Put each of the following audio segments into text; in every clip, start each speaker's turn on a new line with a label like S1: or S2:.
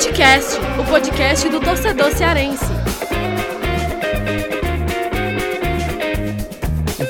S1: Futecast, o podcast do torcedor cearense.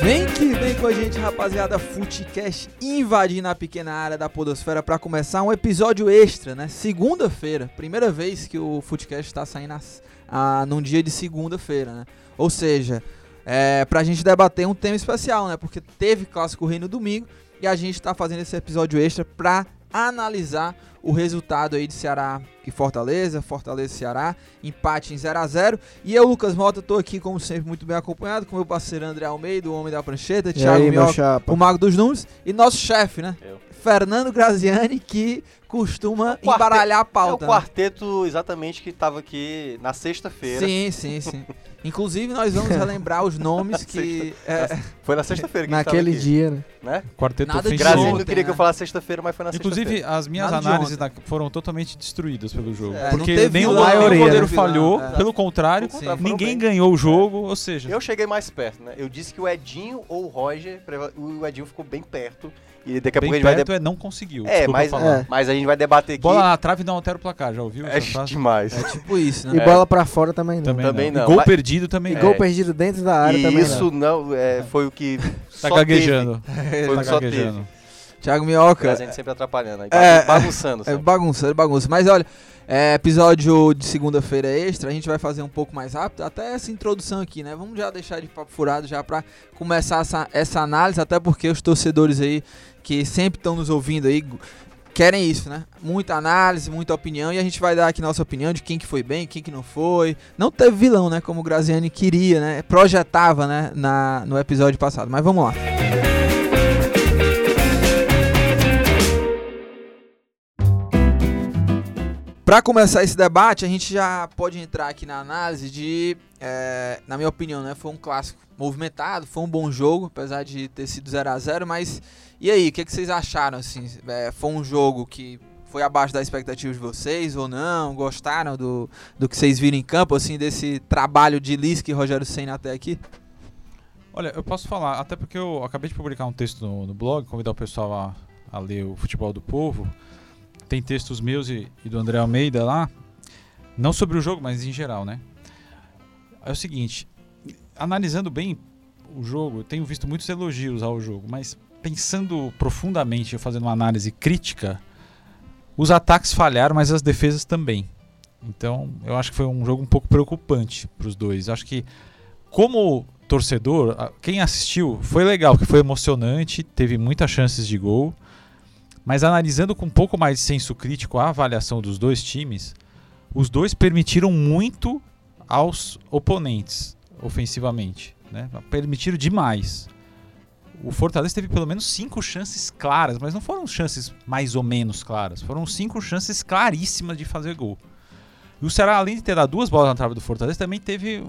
S2: Vem que vem com a gente, rapaziada. Futecast invadindo a pequena área da Podosfera para começar um episódio extra, né? Segunda-feira, primeira vez que o Futecast está saindo as, a, num dia de segunda-feira, né? Ou seja, é, pra gente debater um tema especial, né? Porque teve Clássico Rei no domingo e a gente tá fazendo esse episódio extra pra analisar o resultado aí de Ceará e Fortaleza, Fortaleza e Ceará, empate em 0 a 0 E eu, Lucas Mota, tô aqui como sempre muito bem acompanhado com meu parceiro André Almeida, o homem da prancheta, Thiago
S3: aí, meu
S2: Mioca, o mago dos números e nosso chefe, né?
S4: Eu.
S2: Fernando Graziani, que costuma
S4: quarteto-
S2: embaralhar a
S4: É o
S2: pauta. né?
S4: quarteto exatamente que tava aqui na sexta-feira.
S2: Sim, sim, sim. Inclusive, nós vamos relembrar os nomes que. é,
S4: Foi na sexta-feira que
S3: Naquele dia, né?
S4: né?
S5: Quarteto
S2: Nada de
S5: ofensivo.
S4: Graziano não
S2: ontem,
S4: queria que
S2: né?
S4: eu falasse sexta-feira, mas foi na
S5: Inclusive,
S4: sexta-feira.
S5: as minhas
S2: Nada
S5: análises
S2: ontem.
S5: da- foram totalmente destruídas pelo jogo.
S2: É,
S5: porque nem o goleiro, falhou,
S2: é.
S5: pelo contrário,
S4: foram
S5: ninguém ganhou o jogo, ou seja,
S4: Eu cheguei mais perto, né? Eu disse que o Edinho ou o Roger, o Edinho ficou bem perto. E daqui a pouco a gente vai...
S5: é não conseguiu.
S4: É, mas,
S5: falar.
S3: é.
S4: mas a gente vai debater aqui.
S5: Bola na trave não altera o placar, já ouviu?
S4: É demais.
S2: é tipo isso, né?
S3: E
S4: É.
S3: bola pra fora também não.
S5: Também,
S4: Também
S5: não.
S4: não,
S5: gol
S4: mas-
S5: perdido também
S3: E
S5: não.
S3: gol
S4: É.
S3: perdido dentro da área
S4: E
S3: também
S4: isso não, é, foi o que
S5: Tá
S4: só
S5: gaguejando.
S4: teve. Foi o
S5: Tá
S4: que só
S5: gaguejando.
S4: teve.
S2: Thiago
S4: A
S2: Minhoca.
S4: gente sempre atrapalhando, aí,
S2: É,
S4: bagunçando.
S2: É
S4: sempre.
S2: bagunça, é bagunça. Mas olha, é, episódio de segunda-feira extra, a gente vai fazer um pouco mais rápido, até essa introdução aqui, né? Vamos já deixar de papo furado já pra começar essa, essa análise, até porque os torcedores aí que sempre estão nos ouvindo aí querem isso, né? Muita análise, muita opinião e a gente vai dar aqui nossa opinião de quem que foi bem, quem que não foi. Não teve vilão, né? Como o Graziani queria, né? Projetava, né? Na, no episódio passado. Mas vamos lá. Para começar esse debate, a gente já pode entrar aqui na análise de, é, na minha opinião, né, foi um clássico movimentado, foi um bom jogo, apesar de ter sido 0 a 0 mas e aí, o que, que vocês acharam? Assim, É, foi um jogo que foi abaixo da expectativa de vocês ou não? Gostaram do, do que vocês viram em campo, assim, desse trabalho de Lisca e Rogério Senna até aqui?
S5: Olha, eu posso falar, até porque eu acabei de publicar um texto no, no blog, convidar o pessoal a, a ler o Futebol do Povo. Tem textos meus e, e do André Almeida lá, não sobre o jogo, mas em geral, né? É o seguinte, analisando bem o jogo, eu tenho visto muitos elogios ao jogo, mas pensando profundamente, fazendo uma análise crítica, os ataques falharam, mas as defesas também. Então, eu acho que foi um jogo um pouco preocupante para os dois. Acho que, como torcedor, quem assistiu foi legal, porque foi emocionante, teve muitas chances de gol. Mas analisando com um pouco mais de senso crítico a avaliação dos dois times, os dois permitiram muito aos oponentes ofensivamente. Né? Permitiram demais. O Fortaleza teve pelo menos cinco chances claras, mas não foram chances mais ou menos claras. Foram cinco chances claríssimas de fazer gol. E o Ceará, além de ter dado duas bolas na trave do Fortaleza, também teve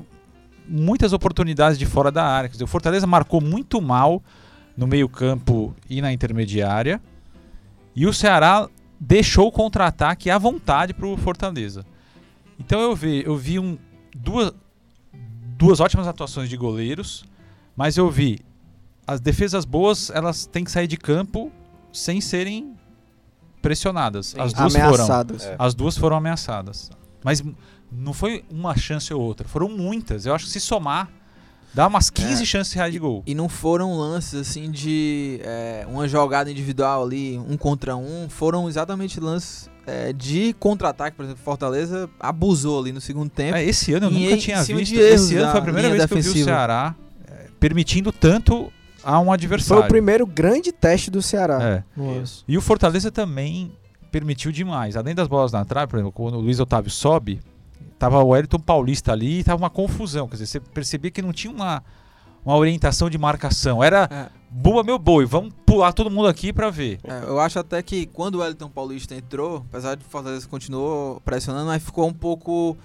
S5: muitas oportunidades de fora da área. Dizer, o Fortaleza marcou muito mal no meio-campo e na intermediária. E o Ceará deixou o contra-ataque à vontade para o Fortaleza. Então eu vi, eu vi um, duas, duas ótimas atuações de goleiros, mas eu vi as defesas boas, elas têm que sair de campo sem serem pressionadas. As duas foram.
S3: Ameaçadas.
S4: É.
S5: As duas foram ameaçadas. Mas não foi uma chance ou outra, foram muitas. Eu acho que se somar, dá umas 15
S2: É.
S5: chances reais de gol.
S2: E não foram lances assim de é, uma jogada individual ali, um contra um. Foram exatamente lances é, de contra-ataque. Por exemplo, Fortaleza abusou ali no segundo tempo.
S5: É, esse ano eu nunca
S2: em
S5: tinha visto. Esse ano foi a primeira vez que eu vi o
S2: defensiva.
S5: Ceará é, permitindo tanto a um
S3: Foi
S5: adversário.
S3: o primeiro grande teste do Ceará.
S5: É. E o Fortaleza também permitiu demais. Além das bolas na trave, por exemplo, quando o Luiz Otávio sobe, tava o Wellington Paulista ali e tava uma confusão. Quer dizer, você percebia que não tinha uma, uma orientação de marcação. Era
S2: É.
S5: boa meu boi, vamos pular todo mundo aqui pra ver.
S2: É, eu acho até que quando o Wellington Paulista entrou, apesar de o Fortaleza continuou pressionando, mas ficou um pouco.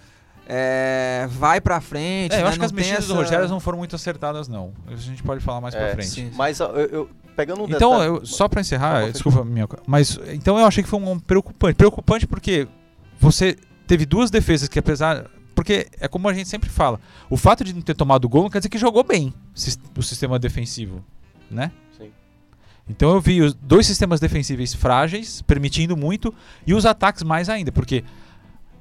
S2: é, vai pra frente.
S5: É, eu
S2: né?
S5: acho que
S2: Não
S5: as mexidas do
S2: essa-
S5: Rogério não foram muito acertadas, não. Isso a gente pode falar mais pra
S4: É,
S5: frente.
S2: sim.
S4: Mas eu, eu- pegando um
S5: Então,
S4: detalhe-
S5: eu, só pra encerrar, desculpa, minha, mas então eu achei que foi um preocupante. Preocupante porque você teve duas defesas que apesar porque é como a gente sempre fala, o fato de não ter tomado gol não quer dizer que jogou bem o sistema defensivo, né?
S4: Sim.
S5: Então eu vi os dois sistemas defensivos frágeis, permitindo muito, e os ataques mais ainda, porque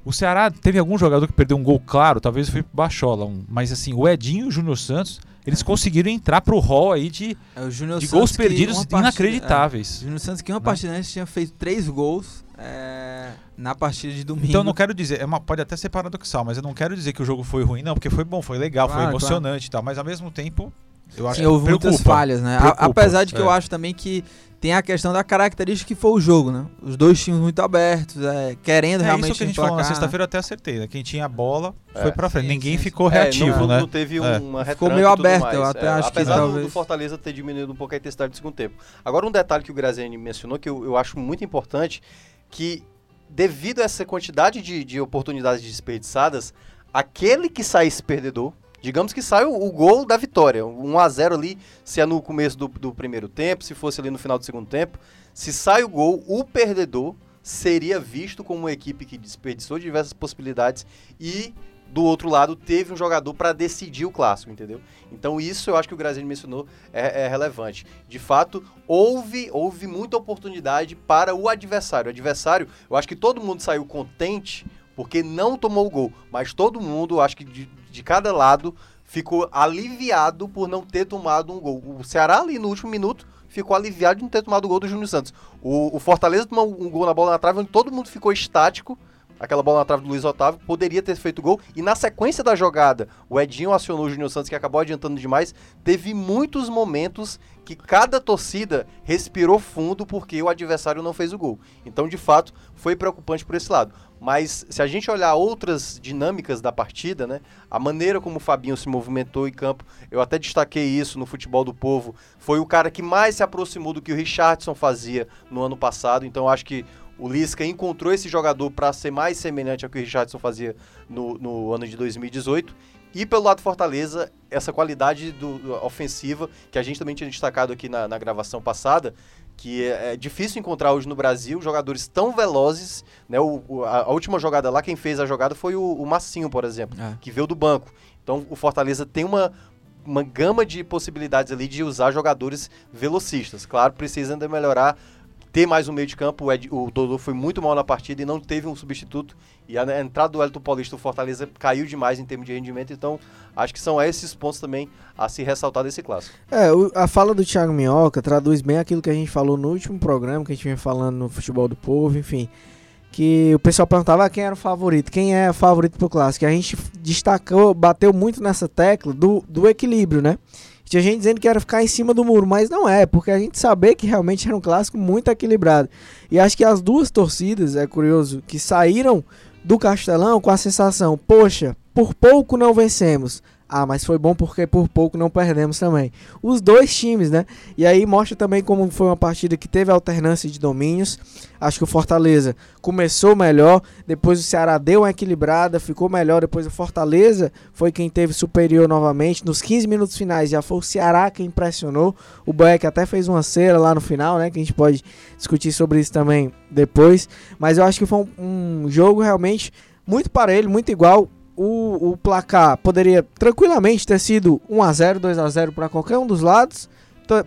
S5: O Ceará teve algum jogador que perdeu um gol claro, talvez foi Bachola, um, mas assim, o Edinho e o Júnior Santos, eles conseguiram entrar pro hall aí de,
S2: É,
S5: de gols perdidos
S2: partida-
S5: inacreditáveis.
S2: é, o Júnior Santos que uma
S5: Né?
S2: partida antes tinha feito três gols é, na partida de domingo.
S5: Então eu não quero dizer, é uma- pode até ser paradoxal, mas eu não quero dizer que o jogo foi ruim, não, porque foi bom, foi legal, foi
S2: Claro,
S5: emocionante e tal, mas ao mesmo tempo, eu acho
S2: Sim, houve
S5: que
S2: muitas
S5: preocupa.
S2: falhas, né?
S5: Preocupa,
S2: apesar de que
S5: é.
S2: eu acho também que tem a questão da característica que foi o jogo, né? Os dois times muito abertos, é, querendo
S5: É
S2: realmente
S5: isso que a gente falou na
S2: né?
S5: sexta-feira, eu até acertei, né? Quem tinha a bola
S4: É,
S5: foi pra frente,
S2: sim,
S5: ninguém
S2: sim,
S5: ficou
S4: É,
S5: reativo,
S4: não,
S5: né?
S4: Não teve
S5: É.
S4: uma
S2: Ficou meio
S4: tudo
S2: aberto,
S4: mais.
S2: eu até
S4: É,
S2: acho que
S4: Apesar do-
S2: talvez-
S4: do Fortaleza ter diminuído um pouco a intensidade do segundo tempo. Agora, um detalhe que o Graziani mencionou, que eu, eu acho muito importante, que devido a essa quantidade de, de oportunidades desperdiçadas, aquele que saísse perdedor, digamos que sai o, gol da vitória, um 1x0 ali, se é no começo do, do primeiro tempo, se fosse ali no final do segundo tempo, se sai o gol, o perdedor seria visto como uma equipe que desperdiçou diversas possibilidades e do outro lado teve um jogador para decidir o clássico, entendeu? Então isso eu acho que o Graziani mencionou é, é relevante. De fato, houve houve muita oportunidade para o adversário. O adversário, eu acho que todo mundo saiu contente porque não tomou o gol, mas todo mundo, acho que de, de cada lado, ficou aliviado por não ter tomado um gol. O Ceará ali no último minuto ficou aliviado de não ter tomado o gol do Júnior Santos. O, o Fortaleza tomou um gol na bola na trave onde todo mundo ficou estático. Aquela bola na trave do Luiz Otávio poderia ter feito gol. E na sequência da jogada, o Edinho acionou o Júnior Santos, que acabou adiantando demais. Teve muitos momentos que cada torcida respirou fundo porque o adversário não fez o gol. Então, de fato, foi preocupante por esse lado. Mas se a gente olhar outras dinâmicas da partida, né, a maneira como o Fabinho se movimentou em campo, eu até destaquei isso no futebol do povo, foi o cara que mais se aproximou do que o Richardson fazia no ano passado. Então, acho que o Lisca encontrou esse jogador para ser mais semelhante ao que o Richardson fazia no, no ano de 2018. E pelo lado do Fortaleza, essa qualidade do, do- ofensiva, que a gente também tinha destacado aqui na, na gravação passada, que é, é difícil encontrar hoje no Brasil jogadores tão velozes. Né? O, o- a, a última jogada lá, quem fez a jogada foi o, o Massinho, por exemplo,
S2: É.
S4: que veio do banco. Então o Fortaleza tem uma, uma gama de possibilidades ali de usar jogadores velocistas. Claro, precisa ainda melhorar, ter mais um meio de campo. O, Ed- o Dodô foi muito mal na partida e não teve um substituto. E a, entrada do Elton Paulista, o Fortaleza caiu demais em termos de rendimento. Então, acho que são esses pontos também a se ressaltar desse clássico.
S3: É, o- a fala do Thiago Minhoca traduz bem aquilo que a gente falou no último programa, que a gente vinha falando no Futebol do Povo, enfim. Que o pessoal perguntava ah, quem era o favorito, quem é o favorito pro clássico. E a gente destacou, bateu muito nessa tecla do, do equilíbrio, né? Tinha gente dizendo que era ficar em cima do muro, mas não é, porque a gente sabia que realmente era um clássico muito equilibrado. E acho que as duas torcidas, é curioso, que saíram do Castelão com a sensação, poxa, por pouco não vencemos. Ah, mas foi bom porque por pouco não perdemos também. Os dois times, né? E aí mostra também como foi uma partida que teve alternância de domínios. Acho que o Fortaleza começou melhor, depois o Ceará deu uma equilibrada, ficou melhor, depois o Fortaleza foi quem teve superior novamente. Nos 15 minutos finais já foi o Ceará quem impressionou. O Boeck até fez uma cera lá no final, né? Que a gente pode discutir sobre isso também depois. Mas eu acho que foi um, um jogo realmente muito parelho, muito igual. O, o placar poderia tranquilamente ter sido 1x0, 2x0 para qualquer um dos lados.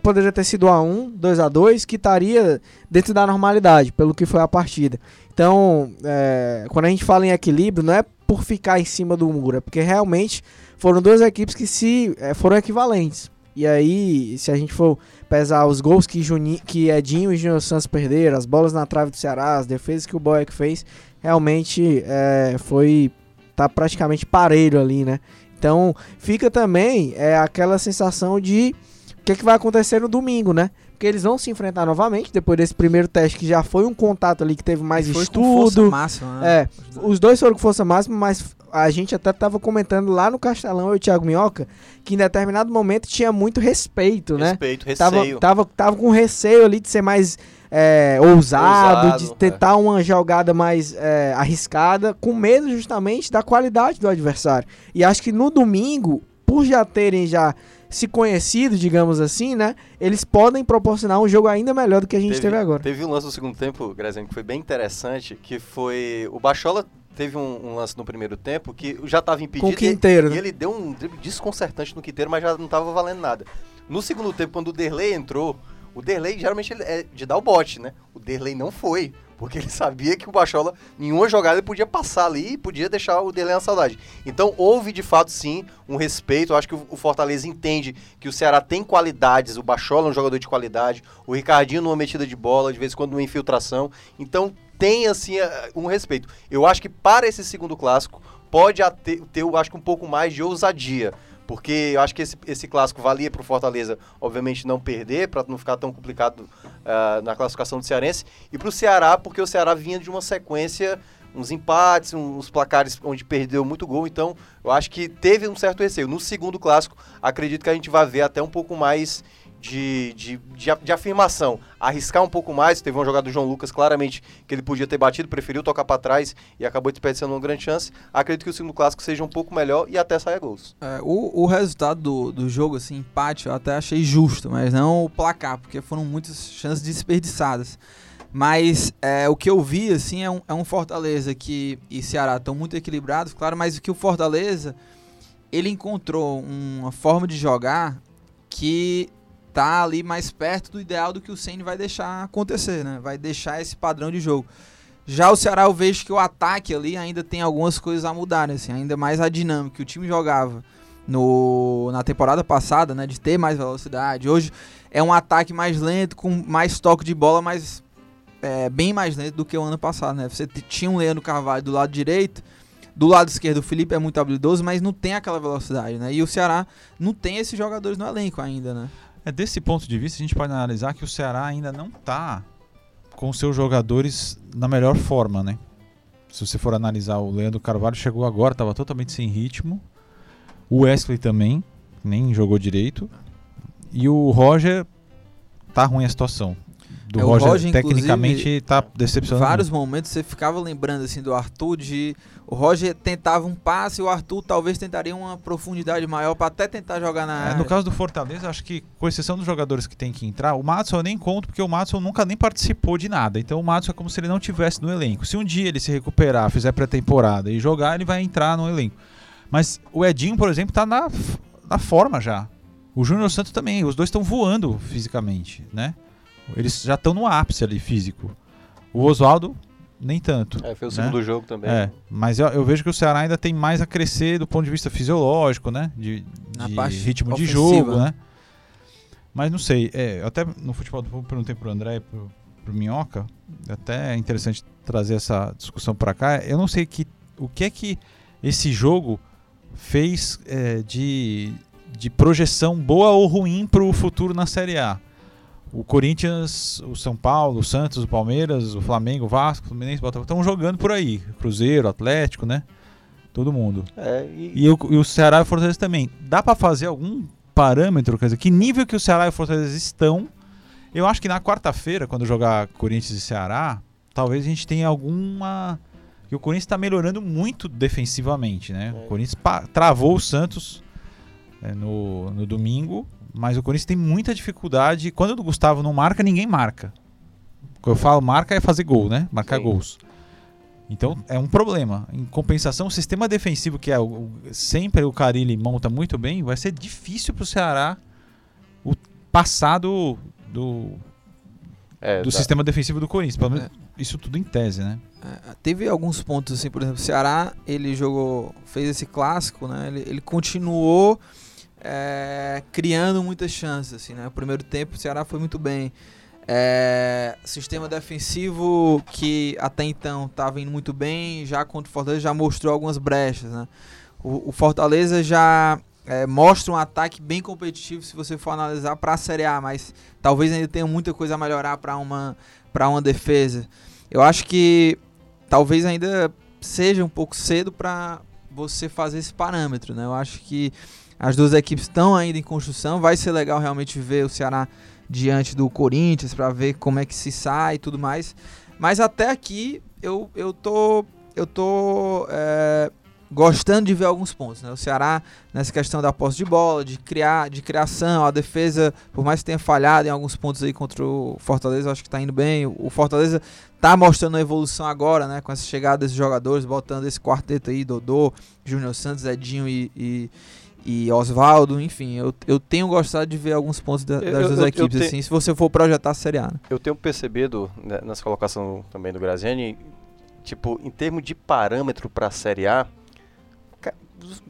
S3: Poderia ter sido 1x1, 2x2, que estaria dentro da normalidade, pelo que foi a partida. Então, é, quando a gente fala em equilíbrio, não é por ficar em cima do muro, é porque realmente foram duas equipes que se é, foram equivalentes. E aí, se a gente for pesar os gols que, Juni, que Edinho e Júnior Santos perderam, as bolas na trave do Ceará, as defesas que o Boeck fez, realmente é, foi tá praticamente parelho ali, né? Então fica também é, aquela sensação de o que, que vai acontecer no domingo, né? Porque eles vão se enfrentar novamente depois desse primeiro teste que já foi um contato ali que teve mais
S2: foi com força
S3: estudo.
S2: máxima, né?
S3: É, os dois foram com força máxima, mas a gente até tava comentando lá no Castelão, eu e o Thiago Minhoca, que em determinado momento tinha muito respeito, né?
S4: Respeito,
S3: Tava,
S4: receio.
S3: tava, tava com receio ali de ser mais é, ousado,
S4: Ousado,
S3: de tentar uma jogada mais é, arriscada, com medo justamente da qualidade do adversário. E acho que no domingo, por já terem já se conhecido, digamos assim, né? Eles podem proporcionar um jogo ainda melhor do que a gente teve, agora.
S4: Teve um lance no segundo tempo, Graziano, que foi bem interessante, que foi... O Bachola teve um, um lance no primeiro tempo que já estava impedido.
S3: Com o Quinteiro,
S4: e,
S3: né?
S4: e ele deu um drible desconcertante no Quinteiro, mas já não estava valendo nada. No segundo tempo, quando o Derlei entrou, o Derlei geralmente ele é de dar o bote, né? O Derlei não foi. Porque ele sabia que o Bachola, nenhuma jogada ele podia passar ali e podia deixar o Delé na saudade. Então houve de fato sim um respeito. Eu acho que o Fortaleza entende que o Ceará tem qualidades. O Bachola é um jogador de qualidade. O Ricardinho numa metida de bola, de vez em quando numa infiltração. Então tem assim um respeito. Eu acho que para esse segundo clássico pode ter, ter eu acho que um pouco mais de ousadia porque eu acho que esse, esse clássico valia para o Fortaleza, obviamente, não perder, para não ficar tão complicado uh, na classificação do Cearense, e para o Ceará, porque o Ceará vinha de uma sequência, uns empates, uns placares onde perdeu muito gol, então eu acho que teve um certo receio. No segundo clássico, acredito que a gente vai ver até um pouco mais de, de, de, de, afirmação, arriscar um pouco mais. Teve uma jogada do João Lucas, claramente, que ele podia ter batido, preferiu tocar para trás e acabou desperdiçando uma grande chance. Acredito que o segundo clássico seja um pouco melhor e até saia gols.
S2: É, o, o resultado do, do jogo, assim, empate, eu até achei justo, mas não o placar, porque foram muitas chances desperdiçadas. Mas é, o que eu vi, assim, é um, é um Fortaleza que, e Ceará estão muito equilibrados, claro, mas o que o Fortaleza, ele encontrou uma forma de jogar que tá ali mais perto do ideal do que o Ceni vai deixar acontecer, né? Vai deixar esse padrão de jogo. Já o Ceará eu vejo que o ataque ali ainda tem algumas coisas a mudar, né? assim, ainda mais a dinâmica que o time jogava no, na temporada passada, né, de ter mais velocidade. Hoje é um ataque mais lento, com mais toque de bola, mas é, bem mais lento do que o ano passado, né? Você tinha um Leandro Carvalho do lado direito, do lado esquerdo o Felipe é muito habilidoso, mas não tem aquela velocidade, né? E o Ceará não tem esses jogadores no elenco ainda, né?
S5: É desse ponto de vista a gente pode analisar que o Ceará ainda não está com seus jogadores na melhor forma, né? Se você for analisar, o Leandro Carvalho chegou agora, estava totalmente sem ritmo. O Wesley também, nem jogou direito. E o Roger tá ruim a situação. Do
S2: é,
S5: Roger,
S2: Roger,
S5: tecnicamente tá decepcionando.
S2: Em vários momentos você ficava lembrando assim do Arthur de o Roger tentava um passe e o Arthur talvez tentaria uma profundidade maior para até tentar jogar na
S5: é,
S2: área.
S5: No caso do Fortaleza, acho que, com exceção dos jogadores que tem que entrar, o Matson eu nem conto, porque o Matson nunca nem participou de nada. Então o Matson é como se ele não tivesse no elenco. Se um dia ele se recuperar, fizer pré-temporada e jogar, ele vai entrar no elenco. Mas o Edinho, por exemplo, tá na, na forma já. O Júnior Santos também. Os dois estão voando fisicamente, né? Eles já estão no ápice ali físico. O Oswaldo nem tanto.
S4: É, foi o
S5: né?
S4: segundo jogo também.
S5: É, mas eu, eu, vejo que o Ceará ainda tem mais a crescer do ponto de vista fisiológico, né? De, de ritmo de jogo, né? Mas não sei, é, até no futebol do povo perguntei pro André e pro, pro Minhoca, até é interessante trazer essa discussão para cá. Eu não sei que, o que é que esse jogo fez é, de, de projeção boa ou ruim para o futuro na Série A o Corinthians, o São Paulo, o Santos, o Palmeiras, o Flamengo, o Vasco, o Fluminense, o Botafogo estão jogando por aí. Cruzeiro, Atlético, né? Todo mundo.
S4: É, e...
S5: E, o, e o Ceará e o Fortaleza também. Dá para fazer algum parâmetro, quer dizer, que nível que o Ceará e o Fortaleza estão? Eu acho que na quarta-feira, quando jogar Corinthians e Ceará, talvez a gente tenha alguma. Que o Corinthians está melhorando muito defensivamente, né? É. O Corinthians travou o Santos é, no, no domingo mas o Corinthians tem muita dificuldade. Quando o Gustavo não marca, ninguém marca. Quando eu falo marca é fazer gol, né? Marcar Sim. gols. Então é um problema. Em compensação, o sistema defensivo, que é o, sempre o Carilli monta muito bem, vai ser difícil para o Ceará o passado do, é, do tá. sistema defensivo do Corinthians. Pelo menos é. isso tudo em tese, né?
S2: É, teve alguns pontos, assim, por exemplo, o Ceará, ele jogou, fez esse clássico, né? Ele, ele continuou é, criando muitas chances. Assim, né? O primeiro tempo o Ceará foi muito bem. É, sistema defensivo que até então estava indo muito bem, já contra o Fortaleza já mostrou algumas brechas. Né? O, o Fortaleza já é, mostra um ataque bem competitivo se você for analisar para a Série A, mas talvez ainda tenha muita coisa a melhorar para uma, uma defesa. Eu acho que talvez ainda seja um pouco cedo para você fazer esse parâmetro. Né? Eu acho que as duas equipes estão ainda em construção. Vai ser legal realmente ver o Ceará diante do Corinthians para ver como é que se sai e tudo mais. Mas até aqui eu, eu tô, eu tô é, gostando de ver alguns pontos. Né? O Ceará nessa questão da posse de bola, de criar, de criação, a defesa, por mais que tenha falhado em alguns pontos aí contra o Fortaleza, acho que está indo bem. O Fortaleza tá mostrando a evolução agora, né? Com essa chegada desses jogadores, botando esse quarteto aí, Dodô, Júnior Santos, Edinho e, e e Oswaldo, enfim, eu, eu tenho gostado de ver alguns pontos da-
S4: Eu-
S2: das
S4: eu-
S2: duas
S4: eu- eu
S2: equipes,
S4: te-
S2: assim, se você for projetar a Série A. né?
S4: Eu tenho percebido né, nessa colocação também do Graziani, tipo, em termos de parâmetro para a Série A,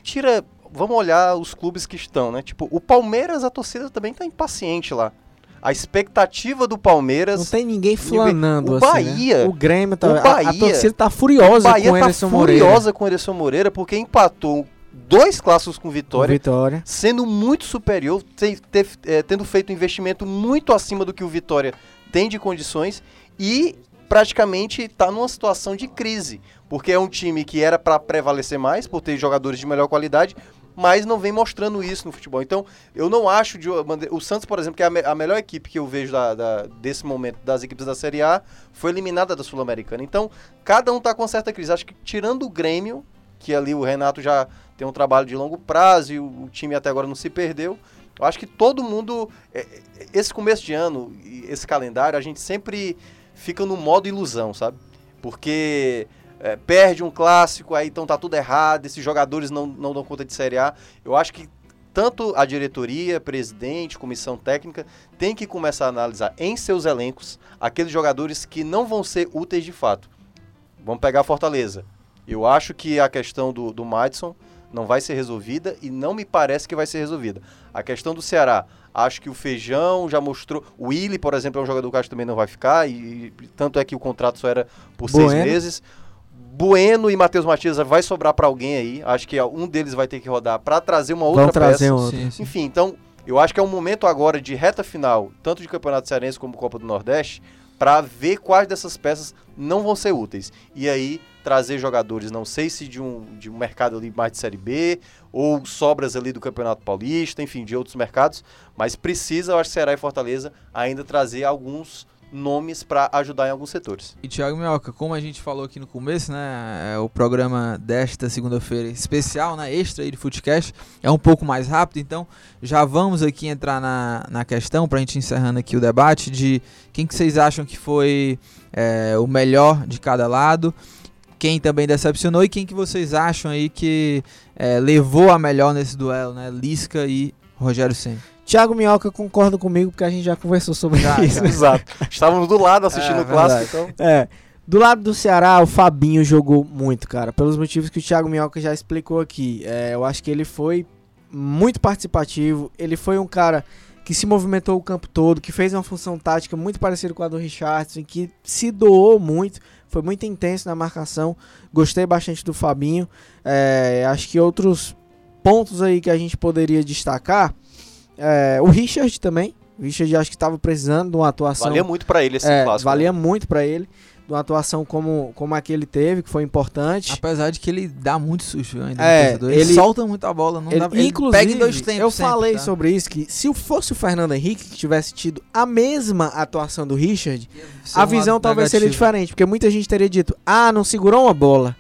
S4: tira, vamos olhar os clubes que estão, né? Tipo, o Palmeiras, a torcida também tá impaciente lá. A expectativa do Palmeiras
S3: Não tem ninguém flanando
S4: O
S3: assim,
S4: Bahia-
S3: né? O Grêmio tá...
S4: o
S3: a- a,
S4: Bahia-
S3: torcida tá
S4: O
S3: furiosa
S4: Bahia
S3: com o
S4: tá
S3: Anderson Moreira.
S4: furiosa com o Anderson Moreira porque empatou dois clássicos com vitória,
S3: Vitória.
S4: sendo muito superior, te- te- eh, tendo feito um investimento muito acima do que o Vitória tem de condições e praticamente está numa situação de crise, porque é um time que era para prevalecer mais, por ter jogadores de melhor qualidade, mas não vem mostrando isso no futebol. Então, eu não acho de o Santos, por exemplo, que é a, me- a melhor equipe que eu vejo da- da- desse momento das equipes da Série A, foi eliminada da Sul-Americana. Então, cada um tá com certa crise. Acho que tirando o Grêmio, que ali o Renato já tem um trabalho de longo prazo e o, o time até agora não se perdeu. Eu acho que todo mundo. é, é, Esse começo de ano, esse calendário, a gente sempre fica no modo ilusão, sabe? Porque é, perde um clássico, aí então tá tudo errado, esses jogadores não, não dão conta de Série A. Eu acho que tanto a diretoria, presidente, comissão técnica, tem que começar a analisar em seus elencos aqueles jogadores que não vão ser úteis de fato. Vamos pegar a Fortaleza. Eu acho que a questão do, do Madison não vai ser resolvida e não me parece que vai ser resolvida. A questão do Ceará, acho que o Feijão já mostrou. O Willi, por exemplo, é um jogador que acho que também não vai ficar, e, e tanto é que o contrato só era por seis
S3: Bueno.
S4: meses. Bueno e Matheus Matias vai sobrar para alguém aí. Acho que um deles vai ter que rodar para trazer uma outra
S3: Vão trazer
S4: peça.
S3: um outro.
S2: Sim, sim.
S4: Enfim, então, eu acho que é um momento agora de reta final, tanto de Campeonato Cearense como Copa do Nordeste, para ver quais dessas peças não vão ser úteis. E aí trazer jogadores, não sei se de um, de um mercado ali mais de Série B, ou sobras ali do Campeonato Paulista, enfim, de outros mercados, mas precisa, eu acho, Ceará e Fortaleza ainda trazer alguns nomes para ajudar em alguns setores.
S2: E Thiago Minhoca, como a gente falou aqui no começo, né, é, o programa desta segunda-feira especial, né, extra aí de Footcast, é um pouco mais rápido, então já vamos aqui entrar na, na questão, pra gente encerrando aqui o debate, de quem que vocês acham que foi é, o melhor de cada lado, quem também decepcionou e quem que vocês acham aí que é, levou a melhor nesse duelo, né, Lisca e Rogério Senna.
S3: Thiago Minhoca concorda comigo porque a gente já conversou sobre
S2: Já,
S3: isso.
S2: já.
S4: Exato. Estávamos do lado assistindo
S2: É,
S4: o clássico, então.
S3: É. Do lado do Ceará, o Fabinho jogou muito, cara. Pelos motivos que o Thiago Minhoca já explicou aqui. É, eu acho que ele foi muito participativo. Ele foi um cara que se movimentou o campo todo, que fez uma função tática muito parecida com a do Richardson, que se doou muito, foi muito intenso na marcação. Gostei bastante do Fabinho. É, acho que outros pontos aí que a gente poderia destacar. é, o Richard também. O Richard acho que estava precisando de uma atuação.
S4: Valia muito para ele esse
S3: É,
S4: clássico. né?
S3: valia muito pra ele. Uma atuação como, como a que ele teve, que foi importante.
S2: Apesar de que ele dá muito sujo ainda.
S3: É,
S2: ele,
S3: ele-
S2: solta muito a bola, não
S3: Ele-
S2: dá,
S3: inclusive,
S2: pega dois tempos.
S3: eu
S2: sempre,
S3: falei
S2: tá?
S3: sobre isso, que se fosse o Fernando Henrique que tivesse tido a mesma atuação do Richard, a
S2: um
S3: visão talvez seria
S2: negativo.
S3: diferente, porque muita gente teria dito, ah, não segurou uma bola,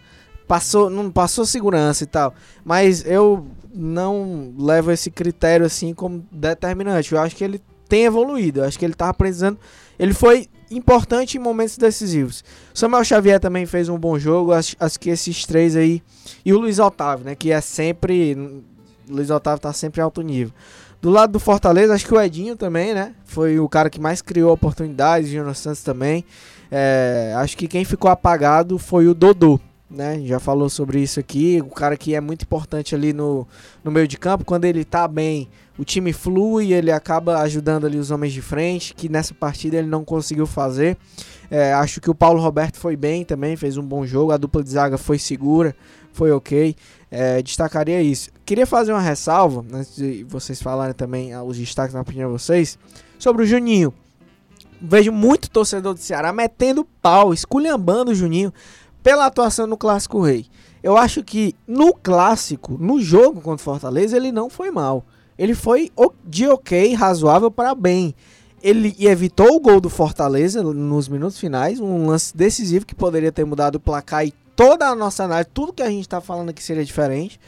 S3: passou, não passou segurança e tal. Mas eu não levo esse critério assim como determinante. Eu acho que ele tem evoluído, eu acho que ele tava precisando, ele foi importante em momentos decisivos. Samuel Xavier também fez um bom jogo, acho, acho que esses três aí e o Luiz Otávio, né, que é sempre Luiz Otávio tá sempre em alto nível. Do lado do Fortaleza, acho que o Edinho também, né? Foi o cara que mais criou oportunidades, o Jonas Santos também. É, acho que quem ficou apagado foi o Dodô, né? Já falou sobre isso aqui. O cara que é muito importante ali no, no meio de campo. Quando ele tá bem, o time flui, ele acaba ajudando ali os homens de frente, que nessa partida ele não conseguiu fazer. É, acho que o Paulo Roberto foi bem também, fez um bom jogo. A dupla de zaga foi segura, foi ok. É, destacaria isso. Queria fazer uma ressalva, antes de vocês falarem também ah, os destaques na opinião de vocês, sobre o Juninho. Vejo muito torcedor do Ceará metendo pau, esculhambando o Juninho pela atuação no Clássico Rei. Eu acho que no Clássico, no jogo contra o Fortaleza, ele não foi mal. Ele foi de ok, razoável para bem. Ele evitou o gol do Fortaleza nos minutos finais, um lance decisivo que poderia ter mudado o placar e toda a nossa análise, tudo que a gente está falando aqui seria diferente.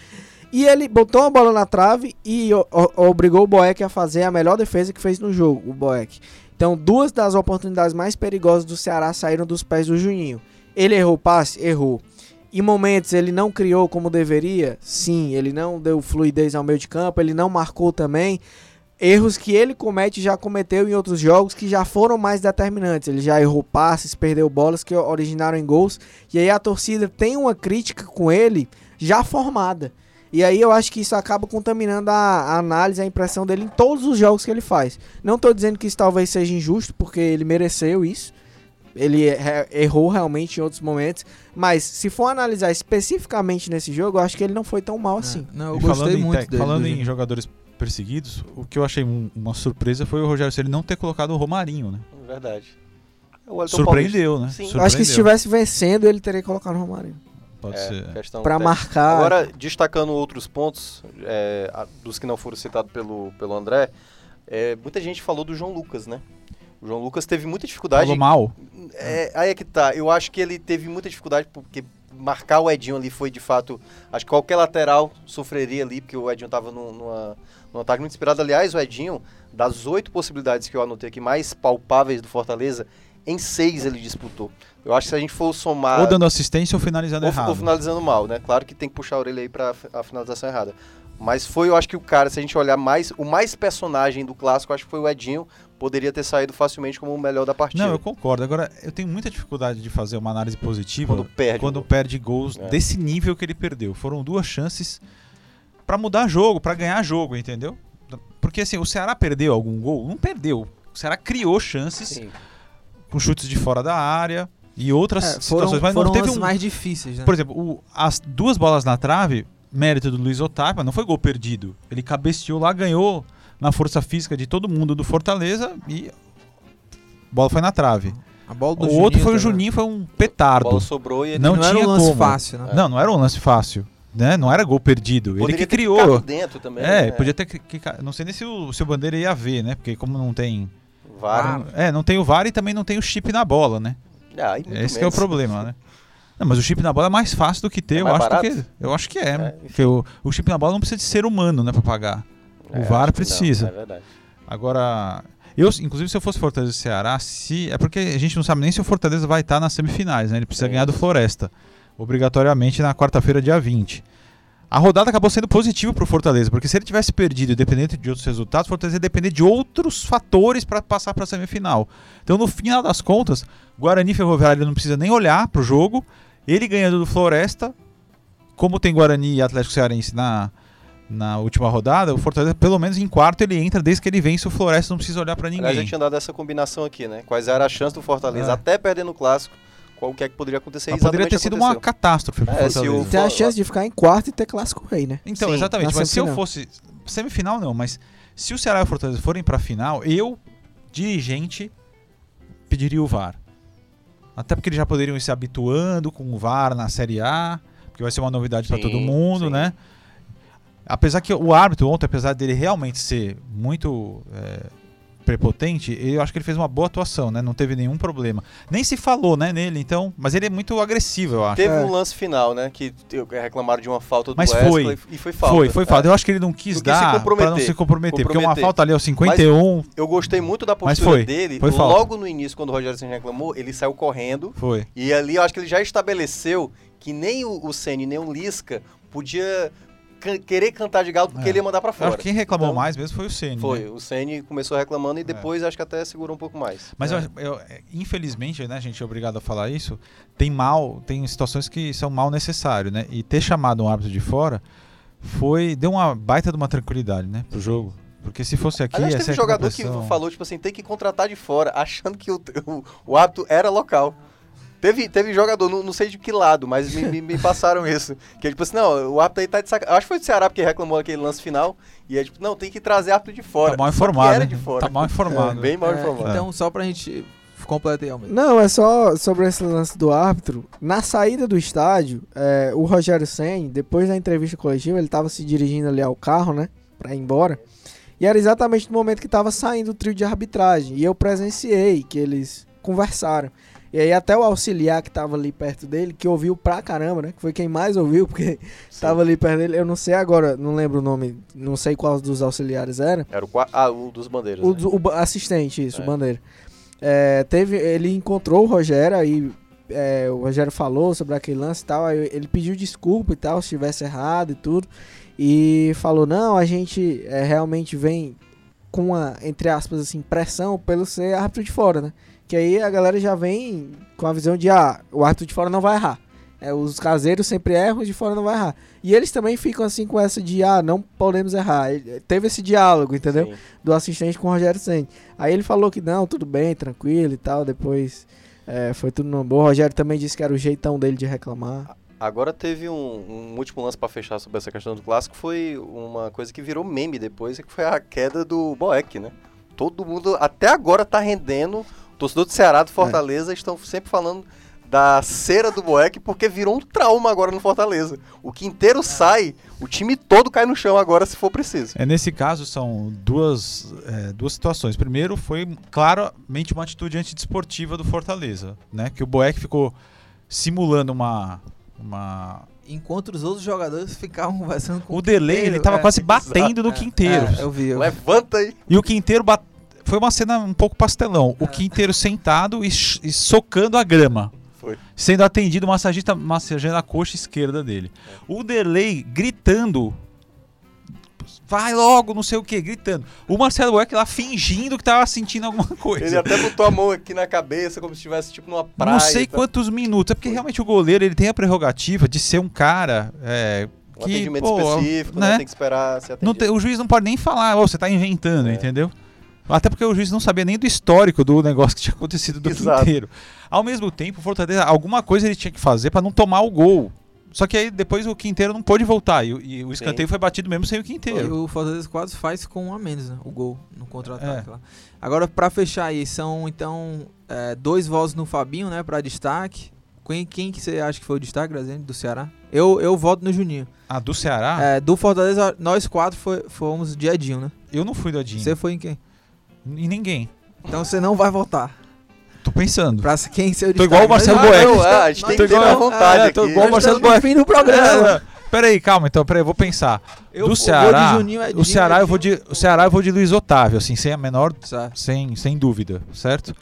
S3: E ele botou a bola na trave e obrigou o Boeck a fazer a melhor defesa que fez no jogo, o Boeck. Então, duas das oportunidades mais perigosas do Ceará saíram dos pés do Juninho. Ele errou passe? Errou. em momentos ele não criou como deveria, sim, ele não deu fluidez ao meio de campo, ele não marcou também. Erros que ele comete já cometeu em outros jogos que já foram mais determinantes. Ele já errou passes, perdeu bolas que originaram em gols. E aí a torcida tem uma crítica com ele já formada. E aí eu acho que isso acaba contaminando a, a análise, a impressão dele em todos os jogos que ele faz. Não estou dizendo que isso talvez seja injusto, porque ele mereceu isso. Ele errou realmente em outros momentos. Mas se for analisar especificamente nesse jogo, eu acho que ele não foi tão mal
S2: É,
S3: assim.
S2: Não, eu
S5: E
S2: gostei
S5: falando
S2: muito dele.
S5: Falando
S2: do
S5: em
S2: jogo.
S5: jogadores perseguidos, o que eu achei um- uma surpresa foi o Rogério Ceni não ter colocado o Romarinho, né?
S4: Verdade.
S5: Surpreendeu, né?
S4: Sim.
S3: Eu acho que se
S5: Surpreendeu.
S3: estivesse vencendo, ele teria colocado o Romário.
S5: Pode
S4: Paulista.
S5: ser.
S4: É, técnica.
S3: marcar.
S4: Agora, destacando outros pontos, é, dos que não foram citados pelo, pelo André, é, muita gente falou do João Lucas, né? O João Lucas teve muita dificuldade.
S5: Falou mal.
S4: É, aí é que tá. Eu acho que ele teve muita dificuldade porque marcar o Edinho ali foi de fato. Acho que qualquer lateral sofreria ali, porque o Edinho tava num, numa, num ataque muito inspirado. Aliás, o Edinho, das oito possibilidades que eu anotei aqui, mais palpáveis do Fortaleza, em seis ele disputou. Eu acho que se a gente for somar.
S5: Ou dando assistência ou finalizando
S4: ou,
S5: errado.
S4: ou finalizando mal, né? Claro que tem que puxar a orelha aí pra fi- a finalização errada. Mas foi, eu acho que o cara, se a gente olhar mais, o mais personagem do clássico, acho que foi o Edinho. Poderia ter saído facilmente como o melhor da partida.
S5: Não, eu concordo. Agora, eu tenho muita dificuldade de fazer uma análise positiva
S4: Quando perde.
S5: quando perde gols
S4: É.
S5: desse nível que ele perdeu. Foram duas chances pra mudar jogo, pra ganhar jogo, entendeu? Porque assim, o Ceará perdeu algum gol? Não perdeu. O Ceará criou chances
S4: Sim.
S5: com chutes de fora da área e outras
S2: É, foram
S5: situações, mas
S2: foram
S5: não teve
S2: as
S5: um
S2: mais difíceis, né?
S5: Por exemplo, o- as duas bolas na trave, mérito do Luiz Otávio, mas não foi gol perdido. Ele cabeceou lá, ganhou na força física de todo mundo do Fortaleza e a bola foi na trave.
S2: A bola do
S5: o outro foi o. Juninho, foi um
S4: A bola
S5: petardo.
S4: sobrou e ele
S5: Não
S2: Não, era
S5: tinha
S2: um lance
S5: como.
S2: fácil, né?
S5: Não, não era um lance fácil. Né? Não era gol perdido. Ele
S4: poderia
S5: que
S4: ter
S5: criou.
S4: dentro também.
S5: É,
S4: né?
S5: podia ter que, que- Não sei nem se o seu bandeira ia ver, né? Porque como não tem.
S4: VAR.
S5: É, não tem o VAR e também não tem o chip na bola, né?
S4: Ah,
S5: Esse que é o problema, né? Não, mas o chip na bola é mais fácil do que ter,
S4: É
S5: eu acho
S4: barato?
S5: que eu acho que é,
S4: É,
S5: né? Porque o, o chip na bola não precisa de ser humano, né, para pagar. O
S4: É,
S5: VAR precisa.
S4: Não, é verdade.
S5: Agora, eu, inclusive, se eu fosse Fortaleza e Ceará, se é porque a gente não sabe nem se o Fortaleza vai estar nas semifinais, né? Ele precisa
S4: Sim.
S5: ganhar do Floresta, obrigatoriamente na quarta-feira, dia 20. A rodada acabou sendo positiva pro Fortaleza, porque se ele tivesse perdido, independente de outros resultados, o Fortaleza ia depender de outros fatores para passar para a semifinal. Então, no final das contas, Guarani Ferroviário não precisa nem olhar pro jogo. Ele ganhando do Floresta, como tem Guarani e Atlético Cearense na, na última rodada, o Fortaleza, pelo menos em quarto, ele entra desde que ele vence o Floresta, não precisa olhar para
S4: Aliás,
S5: ninguém.
S4: eu tinha dado essa combinação aqui, né? Quais eram as chances do Fortaleza,
S5: É.
S4: até perdendo o clássico, qual que é que poderia acontecer
S5: Mas poderia ter sido uma
S4: aconteceu.
S5: catástrofe pro
S4: É, se
S5: Fortaleza.
S4: o-
S3: Tem a chance de ficar em quarto e ter clássico rei, né?
S5: Então,
S4: Sim,
S5: exatamente. Mas se eu fosse. Semifinal não, mas se o Ceará e o Fortaleza forem pra final, eu, dirigente, pediria o VAR. Até porque eles já poderiam ir se habituando com o VAR na Série A, porque vai ser uma novidade
S4: Sim,
S5: todo mundo,
S4: sim.
S5: né? Apesar que o árbitro ontem, apesar dele realmente ser muito é, prepotente, eu acho que ele fez uma boa atuação, né? Não teve nenhum problema. Nem se falou, né, nele, então. Mas ele é muito agressivo, eu acho.
S4: Teve
S3: É.
S4: um lance final, né? Que eu- reclamaram de uma falta do
S5: Mas
S4: Wesley
S5: foi.
S4: e foi falta.
S5: Foi, foi falta.
S4: É.
S5: Eu acho que ele não quis
S4: se
S5: dar
S4: comprometer.
S5: pra não se comprometer, porque uma
S4: Comprometer.
S5: falta ali aos 51
S4: Eu gostei muito da
S5: Mas
S4: postura
S5: foi,
S4: dele.
S5: foi falta.
S4: Logo no início, quando o Rogério Senna reclamou, ele saiu correndo.
S5: foi.
S4: E ali eu acho que ele já estabeleceu que nem o, o Ceni nem o Lisca podia querer cantar de galo porque
S5: É.
S4: ele ia mandar pra
S5: Eu
S4: fora.
S5: acho que quem reclamou
S4: Então,
S5: mais mesmo foi o Ceni.
S4: Foi,
S5: né?
S4: o Ceni começou reclamando e depois acho que até segurou um pouco mais.
S5: Mas
S2: É.
S5: eu- eu- é, infelizmente, né, gente é obrigado a falar isso. Tem mal, tem situações que são mal necessário, né? E ter chamado um árbitro de fora foi deu uma baita de uma tranquilidade, né, pro jogo. Porque se fosse aqui,
S4: Aliás, teve um jogador que falou, tipo assim, tem que contratar de fora, achando que o, o, o hábito era local. Teve, teve jogador, não, não sei de que lado, mas me, me- me passaram isso. Que é tipo assim, não, o hábito aí tá de sacanagem. Acho que foi do Ceará porque reclamou aquele lance final. E é tipo, não, tem que trazer hábito de fora.
S5: Tá mal informado.
S4: Era
S5: né?
S4: de fora.
S5: Tá mal informado.
S4: Bem mal
S2: É,
S4: informado.
S2: Então, só pra gente completar aí, Almeida.
S3: Não, é só sobre esse lance do árbitro. Na saída do estádio, é, o Rogério Senni, depois da entrevista coletiva, ele tava se dirigindo ali ao carro, né? Pra ir embora. E era exatamente no momento que tava saindo o trio de arbitragem. E eu presenciei que eles conversaram. E aí até o auxiliar que tava ali perto dele, que ouviu pra caramba, né? Que foi quem mais ouviu, porque tava ali perto dele. Eu não sei agora, não lembro o nome, não sei qual dos auxiliares era.
S4: Era o, ah, o dos bandeiras.
S3: O,
S4: né?
S3: o assistente, isso,
S4: É.
S3: o bandeira. É, teve, ele encontrou o Rogério aí é, o Rogério falou sobre aquele lance e tal, aí ele pediu desculpa e tal, se tivesse errado e tudo. E falou, não, a gente é, realmente vem com uma, entre aspas, assim, pressão pelo ser árbitro de fora, né? Que aí a galera já vem com a visão de, ah, o árbitro de fora não vai errar. É, os caseiros sempre erram, os de fora não vai errar. E eles também ficam assim com essa de, ah, não podemos errar. Ele- teve esse diálogo, entendeu?
S4: Sim.
S3: Do assistente com o Rogério Senni. Aí ele falou que não, tudo bem, tranquilo e tal. Depois é, foi tudo no bom. O Rogério também disse que era o jeitão dele de reclamar.
S4: Agora teve um, um último lance pra fechar sobre essa questão do clássico, foi uma coisa que virou meme depois, que foi a queda do Boeck, né? Todo mundo até agora tá rendendo. O torcedor do Ceará, do Fortaleza, estão sempre falando da cera do Boeck, porque virou um trauma agora no Fortaleza. O Quinteiro sai, o time todo cai no chão agora, se for preciso.
S5: É, nesse caso, são duas, é, duas situações. Primeiro, foi claramente uma atitude antidesportiva do Fortaleza, né? Que o Boeck ficou simulando uma. uma...
S2: Enquanto os outros jogadores ficavam conversando com
S5: O delay, ele tava
S2: é,
S5: quase batendo no
S2: é,
S5: Quinteiro.
S2: é, eu vi. Eu.
S4: Levanta aí.
S5: E o Quinteiro bat... foi uma cena um pouco pastelão. O Quinteiro sentado e, e socando a grama.
S4: Foi.
S5: Sendo atendido o massagista massageando a coxa esquerda dele. O delay gritando. Vai logo, não sei o que, gritando. O Marcelo Boeck lá fingindo que tava sentindo alguma coisa.
S4: Ele até botou a mão aqui na cabeça, como se estivesse tipo numa praia.
S5: não sei
S4: tal.
S5: quantos minutos. É porque realmente o goleiro ele tem a prerrogativa de ser um cara é,
S4: Um
S5: que.
S4: atendimento
S5: pô,
S4: específico,
S5: né?
S4: né? Tem que esperar ser
S5: Não
S4: atendido.
S5: tem- o juiz não pode nem falar, "Ô, você tá inventando,
S4: É.
S5: entendeu? Até porque o juiz não sabia nem do histórico do negócio que tinha acontecido do
S4: Exato.
S5: Quinteiro. Ao mesmo tempo, o Fortaleza, alguma coisa ele tinha que fazer pra não tomar o gol. Só que aí depois o Quinteiro não pôde voltar e, o- e o escanteio foi batido mesmo sem o
S2: E
S5: Quinteiro.
S2: o Fortaleza quase faz com um a menos, né? O gol no contra-ataque
S5: É.
S2: lá. Agora, pra fechar aí, são então é, dois votos no Fabinho, né? Pra destaque. Quem, quem que você acha que foi o destaque, Graziani, do Ceará? Eu, eu voto no Juninho.
S5: Ah, do Ceará?
S2: É, do Fortaleza, nós quatro foi, fomos de Edinho, né?
S5: Eu não fui do Adinho.
S2: Você foi em quem?
S5: E ninguém.
S2: Então você não vai votar.
S5: Tô pensando.
S2: Pra quem ser o
S5: Tô igual o Marcelo
S2: Nós-
S5: Boeck.
S4: Não,
S2: estamos-
S4: a gente tem que ter vontade
S2: é,
S4: aqui.
S2: nós
S5: igual o Marcelo
S2: no fim do programa.
S5: É, Peraí, calma, então, peraí, eu vou pensar.
S2: Eu
S5: do Ceará,
S2: Juninho, Edinho,
S5: o Ceará eu vou de, o Ceará eu vou de Luiz Otávio, assim, sem a menor,
S2: Certo.
S5: sem, sem dúvida, certo?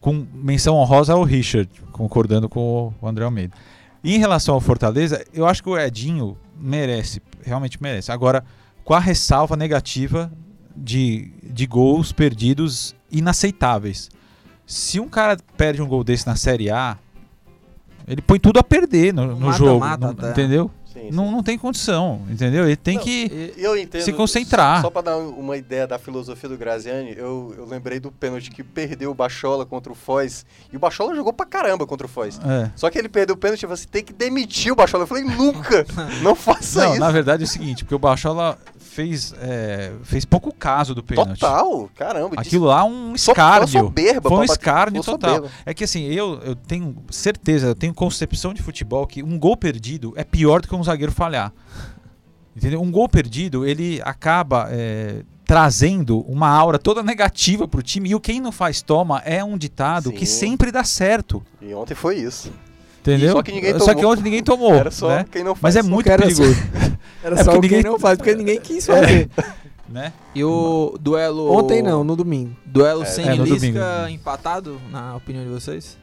S5: Com menção honrosa ao Richard, concordando com o André Almeida. E em relação ao Fortaleza, eu acho que o Edinho merece, realmente merece. Agora, com a ressalva negativa de, de gols perdidos inaceitáveis. Se um cara perde um gol desse na Série A, ele põe tudo a perder no, no jogo,
S2: mata-mata
S5: não-
S2: até.
S5: entendeu?
S4: Sim, sim.
S5: Não, não tem condição, entendeu? Ele tem
S4: Não,
S5: que.
S4: Eu entendo.
S5: se concentrar.
S4: Só, só para dar uma ideia da filosofia do Graziani, eu, eu lembrei do pênalti que perdeu o Bachola contra o Foz. E o Bachola jogou pra caramba contra o Foz.
S5: É.
S4: Só que ele perdeu o pênalti e você tem que demitir o Bachola. Eu falei, nunca! Não faça
S5: Não,
S4: isso.
S5: na verdade é o seguinte, porque o Bachola fez, é, fez pouco caso do pênalti.
S4: Total, caramba.
S5: Aquilo lá é um escárnio.
S4: Foi soberba.
S5: Foi um escárnio total.
S4: soberba.
S5: É que assim, eu, eu tenho certeza, eu tenho concepção de futebol que um gol perdido é pior do que um zagueiro falhar. Entendeu? Um gol perdido, ele acaba é, trazendo uma aura toda negativa pro time. E o quem não faz toma é um ditado que
S4: Sim.
S5: sempre dá certo.
S4: E ontem foi isso.
S5: Entendeu?
S4: só que ninguém
S5: Só que
S4: tomou.
S5: ontem ninguém tomou.
S4: Era só
S5: né?
S4: quem não faz.
S5: Mas é
S4: Só
S5: muito
S3: era só-
S5: perigoso.
S3: Era
S5: É
S3: só quem
S5: ninguém-
S3: não faz, porque ninguém quis fazer.
S5: né?
S2: E o duelo.
S3: Ontem não, no domingo.
S2: Duelo
S4: É,
S2: sem
S5: é,
S2: Lisca
S5: domingo.
S2: empatado, na opinião de vocês?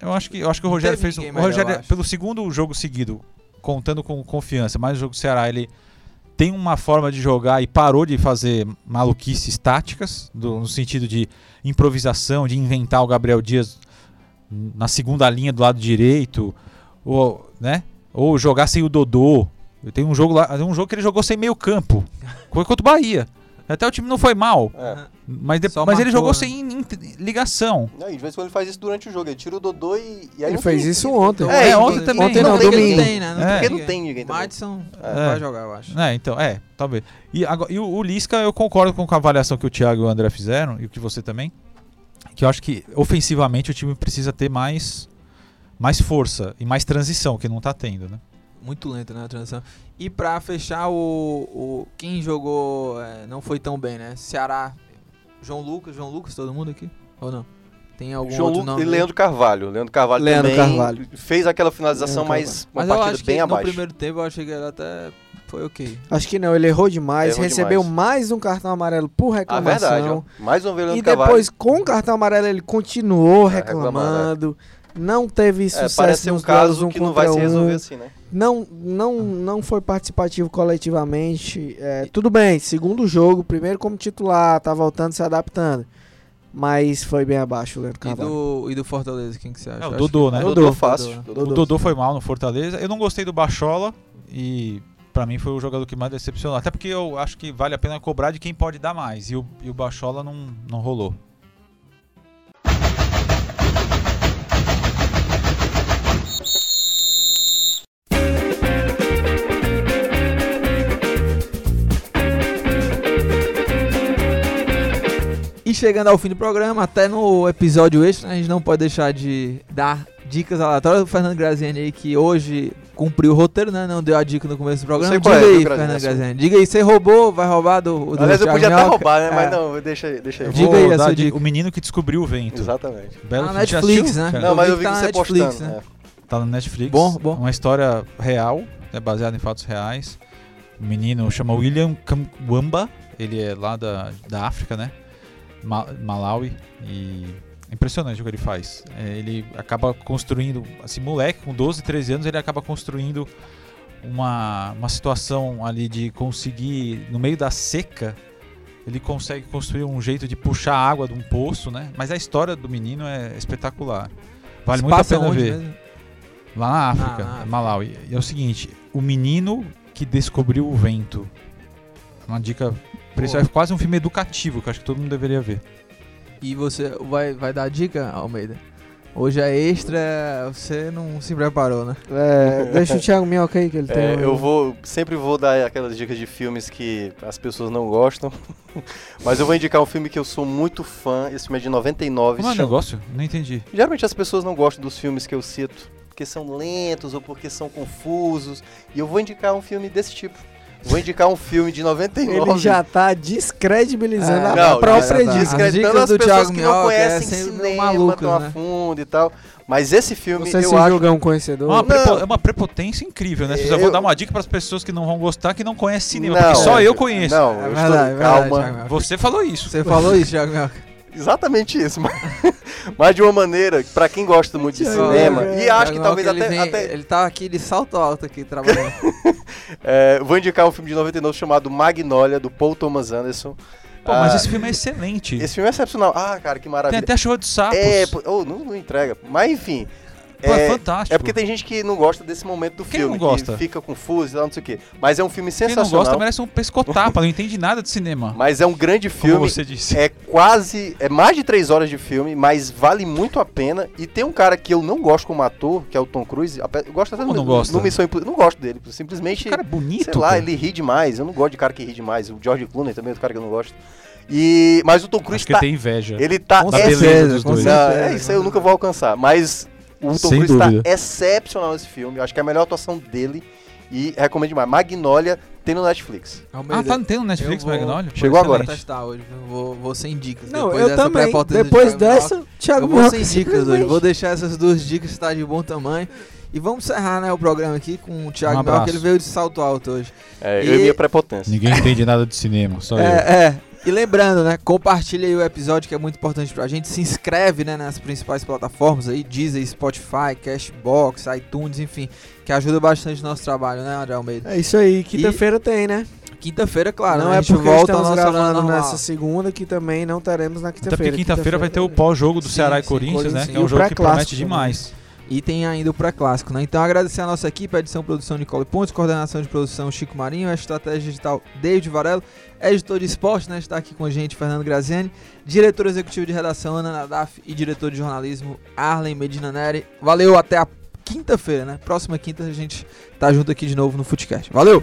S5: Eu acho que, eu acho que o Rogério fez. O Rogério, pelo segundo jogo seguido, contando com confiança, mais o jogo do Ceará, ele tem uma forma de jogar e parou de fazer maluquices táticas, do- no sentido de improvisação, de inventar o Gabriel Dias na segunda linha do lado direito, ou, né? ou jogar sem o Dodô. Tem um jogo lá, um jogo que ele jogou sem meio campo. Foi contra o Bahia. Até o time não foi mal,
S4: É.
S5: mas, de-
S2: Só
S5: mas ele jogou
S2: né?
S5: sem ligação.
S4: Não, e de vez em quando ele faz isso durante o jogo. Ele tira o Dodô e. e aí
S3: Ele
S4: não
S3: fez
S4: tem-
S3: isso ontem.
S4: É,
S5: É,
S4: ontem
S5: ontem também.
S3: Ontem não,
S2: tem,
S3: domingo.
S2: Não tem, né? Não
S5: É.
S4: Porque não tem ninguém também.
S2: Madison
S5: É.
S2: vai jogar, eu acho.
S5: É, então, é, talvez. E, agora, e o, o Lisca, eu concordo com a avaliação que o Thiago e o André fizeram, e o que você também, que eu acho que ofensivamente o time precisa ter mais, mais força e mais transição, que não tá tendo, né?
S2: Muito lento, né, a transição. E pra fechar, o, o quem jogou é, não foi tão bem, né? Ceará, João Lucas, João Lucas, todo mundo aqui? Ou não? Tem algum
S4: João
S2: outro nome?
S4: e Leandro Carvalho. Leandro Carvalho
S3: Leandro
S4: também
S3: Carvalho.
S4: fez aquela finalização, mas uma
S2: Mas eu
S4: partida
S2: acho que
S4: bem
S2: no
S4: abaixo.
S2: primeiro tempo eu achei que ele até foi ok.
S3: Acho que não, ele errou demais,
S4: Errou
S3: recebeu
S4: demais.
S3: mais um cartão amarelo por
S4: Ah,
S3: reclamação.
S4: verdade. Ó. Mais uma vez o
S3: E depois, com o cartão amarelo, ele continuou
S4: É,
S3: reclamando. não teve
S4: É,
S3: sucesso
S4: parece ser um caso
S3: um
S4: que não vai se
S3: um.
S4: resolver assim, né?
S3: Não, não, não foi participativo coletivamente. É, tudo bem, segundo jogo, primeiro como titular, tá voltando, se adaptando. Mas foi bem abaixo o Leandro
S2: E
S3: Carvalho.
S2: do, e do Fortaleza, quem que você acha?
S5: É, o
S2: que-
S5: né?
S4: Dodô,
S3: Dodô,
S4: fácil.
S2: Dodô.
S5: O Dodô foi mal no Fortaleza. Eu não gostei do Bachola e pra mim foi o jogador que mais decepcionou. Até porque eu acho que vale a pena cobrar de quem pode dar mais. E o, e o Bachola não, não rolou.
S2: E chegando ao fim do programa, até no episódio extra, a gente não pode deixar de dar dicas aleatórias do Fernando Graziani aí, que hoje cumpriu o roteiro, né? Não deu a dica no começo do programa.
S4: sei
S2: Diga
S4: é,
S2: aí,
S4: Graziani?
S2: Fernando Graziani. Diga aí, você roubou, vai roubar do, do
S4: Aliás, eu podia até roubar, né?
S2: É.
S4: Mas não, deixa aí, deixa aí.
S2: Diga
S5: Vou
S2: aí a sua
S5: dica. O menino que descobriu o vento.
S4: Exatamente.
S5: Belo
S2: Na
S5: filme, já
S2: Netflix,
S5: assistiu,
S2: né?
S4: Não, mas
S2: vi
S4: eu
S2: que
S4: vi
S2: tá
S4: que
S2: na
S4: você
S2: Netflix,
S4: postando.
S2: né?
S4: né?
S5: Tá na Netflix.
S2: Bom, bom.
S5: Uma história real, é baseada em fatos reais. O menino chama William Kamwamba, ele é lá da, da África, né? Ma- Malawi. E é impressionante o que ele faz. É, ele acaba construindo, assim, moleque, com 12, 13 anos, ele acaba construindo uma, uma situação ali de conseguir, no meio da seca, ele consegue construir um jeito de puxar água de um poço, né? Mas a história do menino é espetacular. Vale muito a pena ver.
S2: mesmo?
S5: Lá na África,
S2: Ah, na África.
S5: Malawi. E é o seguinte, o menino que descobriu o vento. Uma dica. Isso é quase um filme educativo que eu acho que todo mundo deveria ver.
S2: E você vai, vai dar dica, Almeida? Hoje é extra, você não se preparou, né?
S3: É, deixa o Thiago Minhoca aí, que ele tem.
S4: É,
S3: um-
S4: eu vou sempre vou dar aquelas dicas de filmes que as pessoas não gostam. Mas eu vou indicar um filme que eu sou muito fã. Esse filme é de 99.
S5: Como é
S4: chama-
S5: negócio? Não entendi.
S4: Geralmente as pessoas não gostam dos filmes que eu cito, porque são lentos ou porque são confusos. E eu vou indicar um filme desse tipo. Vou indicar um filme de 99.
S3: Ele já tá descredibilizando
S2: É,
S3: a
S4: Não,
S3: própria
S2: já tá. As
S4: descreditando as pessoas
S2: Thiago
S4: que não
S2: é
S4: conhecem
S2: meio
S4: cinema
S2: maluco,
S4: tão
S2: né?
S4: a fundo e tal. Mas esse filme
S3: Você
S4: eu
S3: se
S4: acho
S3: julga um conhecedor.
S5: É uma, prepo- é uma prepotência incrível, né? Pessoas
S4: Eu-
S5: vão dar uma dica para as pessoas que não vão gostar, que não conhecem cinema.
S4: Não,
S5: porque só eu conheço.
S4: Não,
S2: É
S4: eu
S2: verdade, é
S4: estou,
S2: verdade,
S4: calma.
S2: Minhoca.
S5: Você falou isso.
S2: Você falou isso, Thiago.
S4: Exatamente isso. Mas, mas de uma maneira, que pra quem gosta muito de cinema, e acho que talvez até,
S2: ele, vem-
S4: até
S2: ele tá aqui de salto alto aqui trabalhando.
S4: é, vou indicar um filme de 99 chamado Magnolia, do Paul Thomas Anderson.
S5: Pô, mas
S4: Ah,
S5: esse filme é excelente.
S4: esse filme é excepcional. Ah, cara, que
S5: Tem
S4: maravilha.
S5: até chuva de sapos.
S4: É, oh, não, não entrega. Mas enfim.
S5: Pô, é,
S4: é,
S5: fantástico.
S4: é porque tem gente que não gosta desse momento do
S5: Quem
S4: filme,
S5: não gosta?
S4: que fica confuso e tal, não sei o quê. Mas é um filme
S5: Quem não
S4: sensacional.
S5: gosta merece um pescotapa, não entende nada de cinema.
S4: Mas é um grande
S5: Como
S4: filme.
S5: você disse.
S4: É quase. É mais de três horas de filme, mas vale muito a pena. E tem um cara que eu não gosto como ator, que é o Tom Cruise. Eu gosto até
S5: Como
S4: no,
S5: não gosta?
S4: no Missão Impossível. Não gosto dele. Simplesmente.
S5: O cara é bonito.
S4: sei lá,
S5: cara.
S4: ele ri demais. Eu não gosto de cara que ri demais. O George Clooney também é outro cara que eu não gosto. E, mas o Tom Cruise
S5: Acho que
S4: tá.
S5: ele tem inveja.
S4: Ele tá.
S2: Com
S5: beleza
S2: certeza,
S5: dos
S2: com
S5: dois.
S4: Não, é isso aí, eu nunca vou alcançar. Mas o Tom Cruise
S5: dúvida.
S4: tá excepcional nesse filme. Eu acho que é a melhor atuação dele. E recomendo demais. Magnolia tem no Netflix.
S5: Ah, tá não tem no Netflix,
S2: Eu vou-
S5: Magnolia?
S4: Chegou agora.
S2: Vou testar hoje, vou, vou sem dicas.
S3: Não,
S2: depois
S3: eu
S2: dessa
S3: também. Depois
S2: Minhoca.
S3: dessa, Thiago
S2: Eu vou sem dicas hoje. Vou deixar essas duas dicas que tá de bom tamanho. E vamos encerrar né, o programa aqui com o Thiago
S5: Um abraço.
S2: que ele veio de salto alto hoje.
S4: É,
S2: E-
S4: eu e minha prepotência.
S5: Ninguém entende nada de cinema, só eu.
S2: É, é. E lembrando, né? Compartilha aí o episódio que é muito importante pra gente. Se inscreve, né, nas principais plataformas aí, Deezer, Spotify, Cashbox, iTunes, enfim, que ajuda bastante o nosso trabalho, né, André Almeida?
S3: É isso aí, quinta-feira tem, né?
S2: Quinta-feira, claro,
S3: não
S2: né,
S3: é
S2: a gente
S3: porque
S2: volta
S3: estamos gravando nessa segunda que também não teremos na
S5: Até
S3: quinta-feira.
S5: porque quinta-feira vai ter o pós-jogo do
S2: Sim,
S5: Ceará e
S2: sim,
S5: Corinthians, né?
S2: Corinthians
S5: Que é um jogo que promete
S3: também.
S5: demais.
S2: E tem ainda o pré-clássico, né? Então agradecer a nossa equipe, a edição produção Nicole Pontes, coordenação de produção Chico Marinho, a estratégia digital David Varelo, editor de esporte, né? Está aqui com a gente Fernando Graziani, diretor executivo de redação Ana Nadaf e diretor de jornalismo Arlen Medina Neri. Valeu, até a quinta-feira, né? Próxima quinta a gente tá junto aqui de novo no Footcast. Valeu!